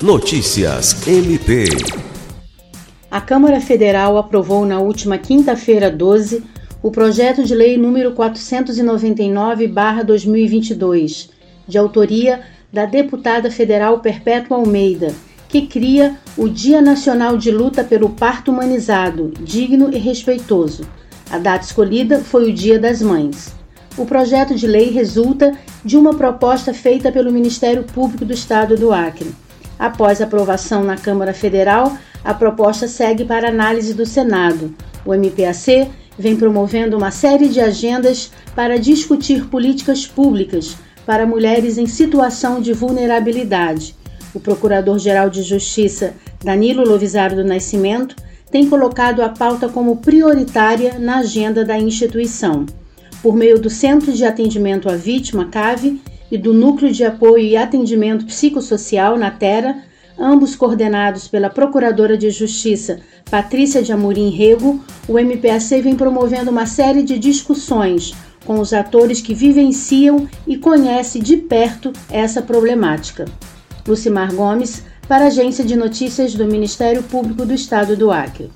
Notícias MP. A Câmara Federal aprovou na última quinta-feira 12 o projeto de lei número 499/2022, de autoria da deputada federal Perpétua Almeida, que cria o Dia Nacional de Luta pelo Parto Humanizado, digno e respeitoso. A data escolhida foi o Dia das Mães. O projeto de lei resulta de uma proposta feita pelo Ministério Público do Estado do Acre. Após aprovação na Câmara Federal, a proposta segue para análise do Senado. O MPAC vem promovendo uma série de agendas para discutir políticas públicas para mulheres em situação de vulnerabilidade. O Procurador-Geral de Justiça, Danilo Lovisaro do Nascimento, tem colocado a pauta como prioritária na agenda da instituição. Por meio do Centro de Atendimento à Vítima, CAVE, e do Núcleo de Apoio e Atendimento Psicossocial, na Terra, ambos coordenados pela Procuradora de Justiça Patrícia de Amorim Rego, o MPAC vem promovendo uma série de discussões com os atores que vivenciam e conhecem de perto essa problemática. Lucimar Gomes, para a Agência de Notícias do Ministério Público do Estado do Acre.